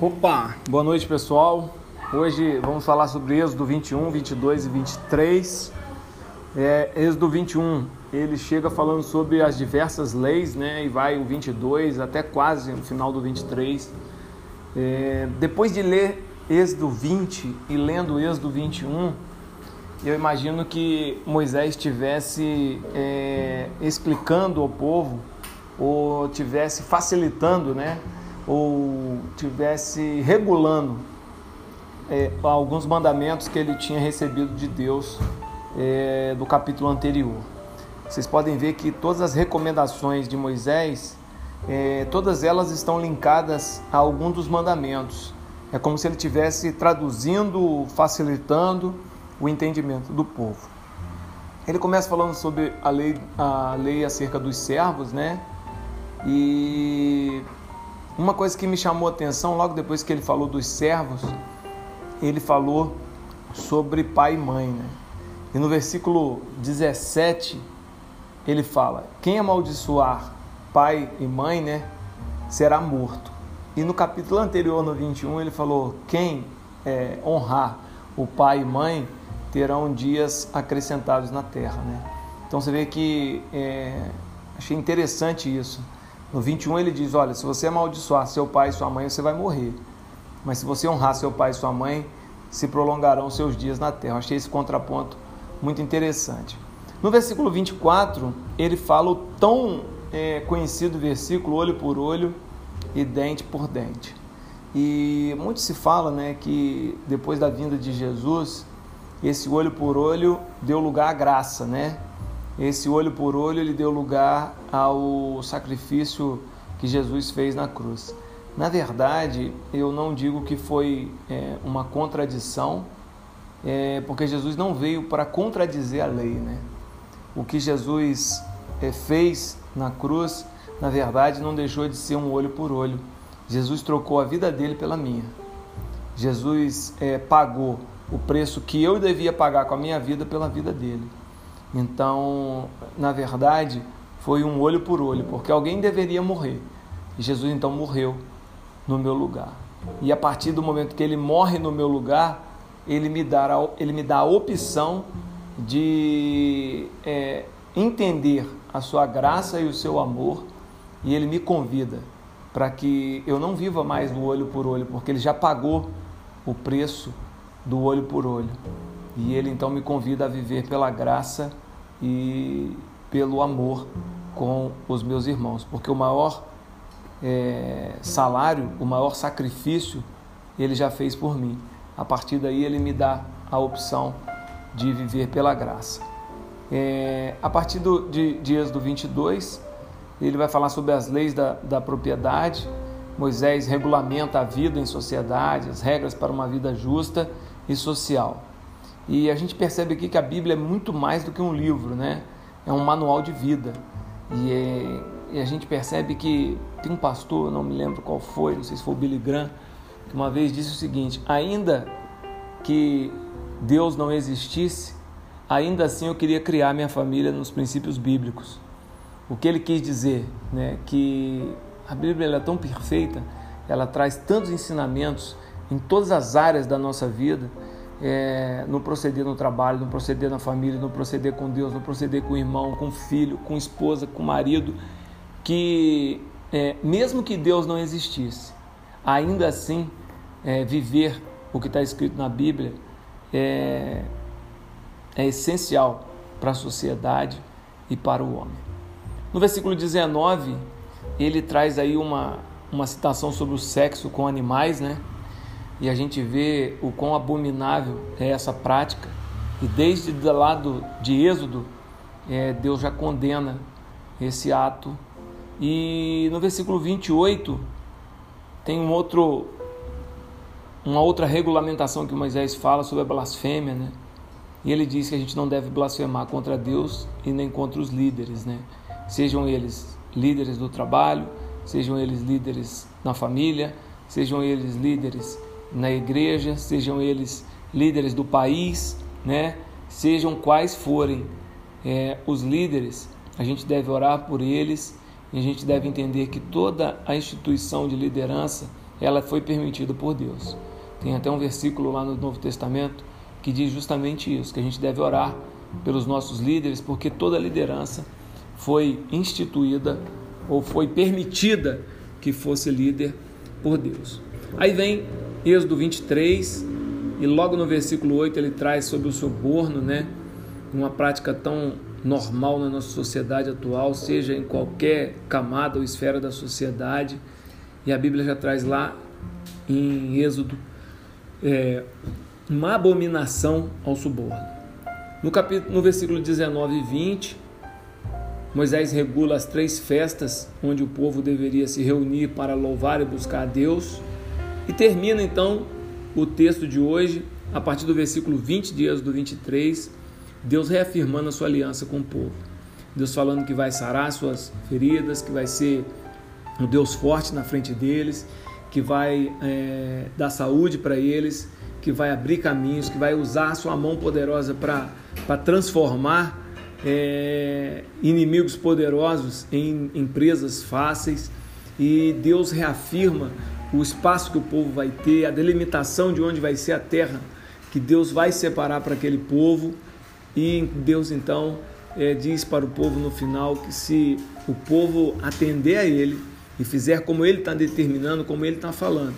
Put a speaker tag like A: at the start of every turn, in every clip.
A: Opa, boa noite pessoal. Hoje vamos falar sobre Êxodo 21, 22 e 23. É, Êxodo 21, ele chega falando sobre as diversas leis, né? E vai o 22 até quase no final do 23. É, depois de ler Êxodo 20 e lendo Êxodo 21, eu imagino que Moisés estivesse é, explicando ao povo ou tivesse facilitando, né? Ou tivesse regulando é, alguns mandamentos que ele tinha recebido de Deus é, do capítulo anterior. Vocês podem ver que todas as recomendações de Moisés, é, todas elas estão linkadas a algum dos mandamentos. É como se ele estivesse traduzindo, facilitando o entendimento do povo. Ele começa falando sobre a lei, a lei acerca dos servos, né? E uma coisa que me chamou a atenção logo depois que ele falou dos servos, ele falou sobre pai e mãe, né? E no versículo 17 ele fala: quem amaldiçoar pai e mãe, né, será morto. E no capítulo anterior, no 21, ele falou: quem é, honrar o pai e mãe terão dias acrescentados na terra, né? Então você vê que é, achei interessante isso. No 21 ele diz: Olha, se você amaldiçoar seu pai e sua mãe, você vai morrer. Mas se você honrar seu pai e sua mãe, se prolongarão seus dias na terra. Achei esse contraponto muito interessante. No versículo 24, ele fala o tão é, conhecido versículo: olho por olho e dente por dente. E muito se fala né, que depois da vinda de Jesus, esse olho por olho deu lugar à graça, né? Esse olho por olho ele deu lugar ao sacrifício que Jesus fez na cruz. Na verdade, eu não digo que foi é, uma contradição, é, porque Jesus não veio para contradizer a lei. Né? O que Jesus é, fez na cruz, na verdade, não deixou de ser um olho por olho. Jesus trocou a vida dele pela minha. Jesus é, pagou o preço que eu devia pagar com a minha vida pela vida dele. Então, na verdade, foi um olho por olho, porque alguém deveria morrer. E Jesus então morreu no meu lugar. E a partir do momento que ele morre no meu lugar, ele me a, ele me dá a opção de é, entender a sua graça e o seu amor, e ele me convida para que eu não viva mais do olho por olho, porque ele já pagou o preço do olho por olho. E ele então me convida a viver pela graça e pelo amor com os meus irmãos, porque o maior é, salário, o maior sacrifício, ele já fez por mim. A partir daí, ele me dá a opção de viver pela graça. É, a partir do, de, de Êxodo 22, ele vai falar sobre as leis da, da propriedade. Moisés regulamenta a vida em sociedade, as regras para uma vida justa e social. E a gente percebe aqui que a Bíblia é muito mais do que um livro, né? É um manual de vida. E, é, e a gente percebe que tem um pastor, não me lembro qual foi, não sei se foi o Billy Graham, que uma vez disse o seguinte: ainda que Deus não existisse, ainda assim eu queria criar minha família nos princípios bíblicos. O que ele quis dizer, né? Que a Bíblia é tão perfeita, ela traz tantos ensinamentos em todas as áreas da nossa vida é, no proceder no trabalho, no proceder na família, no proceder com Deus, no proceder com o irmão, com o filho, com esposa, com o marido, que é, mesmo que Deus não existisse, ainda assim é, viver o que está escrito na Bíblia é, é essencial para a sociedade e para o homem. No versículo 19, ele traz aí uma, uma citação sobre o sexo com animais, né? E a gente vê o quão abominável é essa prática. E desde o lado de Êxodo, é, Deus já condena esse ato. E no versículo 28 tem um outro, uma outra regulamentação que Moisés fala sobre a blasfêmia, né? E ele diz que a gente não deve blasfemar contra Deus e nem contra os líderes, né? Sejam eles líderes do trabalho, sejam eles líderes na família, sejam eles líderes na igreja, sejam eles líderes do país, né? sejam quais forem é, os líderes, a gente deve orar por eles e a gente deve entender que toda a instituição de liderança ela foi permitida por Deus. Tem até um versículo lá no Novo Testamento que diz justamente isso, que a gente deve orar pelos nossos líderes, porque toda liderança foi instituída ou foi permitida que fosse líder por Deus. Aí vem Êxodo 23, e logo no versículo 8 ele traz sobre o suborno, né? Uma prática tão normal na nossa sociedade atual, seja em qualquer camada ou esfera da sociedade. E a Bíblia já traz lá em Êxodo é, uma abominação ao suborno. No, capítulo, no versículo 19 e 20, Moisés regula as três festas onde o povo deveria se reunir para louvar e buscar a Deus. E termina então o texto de hoje, a partir do versículo 20 de Êxodo 23, Deus reafirmando a sua aliança com o povo. Deus falando que vai sarar suas feridas, que vai ser um Deus forte na frente deles, que vai é, dar saúde para eles, que vai abrir caminhos, que vai usar a sua mão poderosa para transformar é, inimigos poderosos em empresas fáceis. E Deus reafirma o espaço que o povo vai ter, a delimitação de onde vai ser a terra que Deus vai separar para aquele povo. E Deus então é, diz para o povo no final que se o povo atender a Ele e fizer como Ele está determinando, como Ele está falando,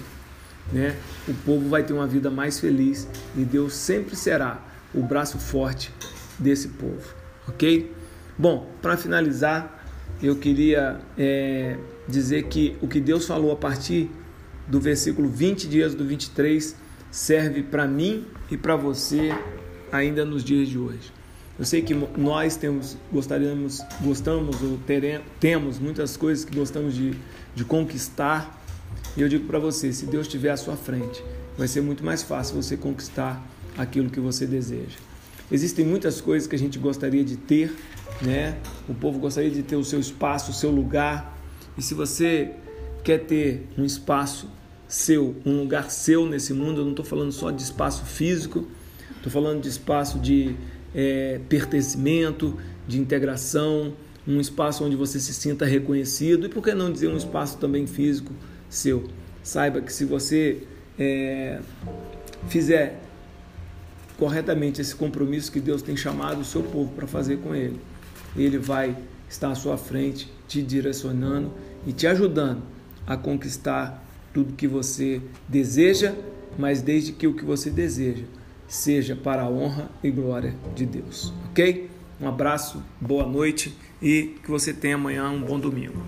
A: né, o povo vai ter uma vida mais feliz e Deus sempre será o braço forte desse povo, ok? Bom, para finalizar, eu queria é, dizer que o que Deus falou a partir do versículo 20 dias do 23 serve para mim e para você ainda nos dias de hoje. Eu sei que nós temos, gostaríamos, gostamos ou teremos, temos muitas coisas que gostamos de, de conquistar. E eu digo para você, se Deus estiver à sua frente, vai ser muito mais fácil você conquistar aquilo que você deseja. Existem muitas coisas que a gente gostaria de ter, né? O povo gostaria de ter o seu espaço, o seu lugar. E se você quer ter um espaço seu, um lugar seu nesse mundo, eu não estou falando só de espaço físico, estou falando de espaço de é, pertencimento, de integração, um espaço onde você se sinta reconhecido e por que não dizer um espaço também físico seu. Saiba que se você é, fizer corretamente esse compromisso que Deus tem chamado o seu povo para fazer com Ele, Ele vai estar à sua frente, te direcionando e te ajudando a conquistar tudo que você deseja, mas desde que o que você deseja seja para a honra e glória de Deus. Ok? Um abraço, boa noite e que você tenha amanhã um bom domingo.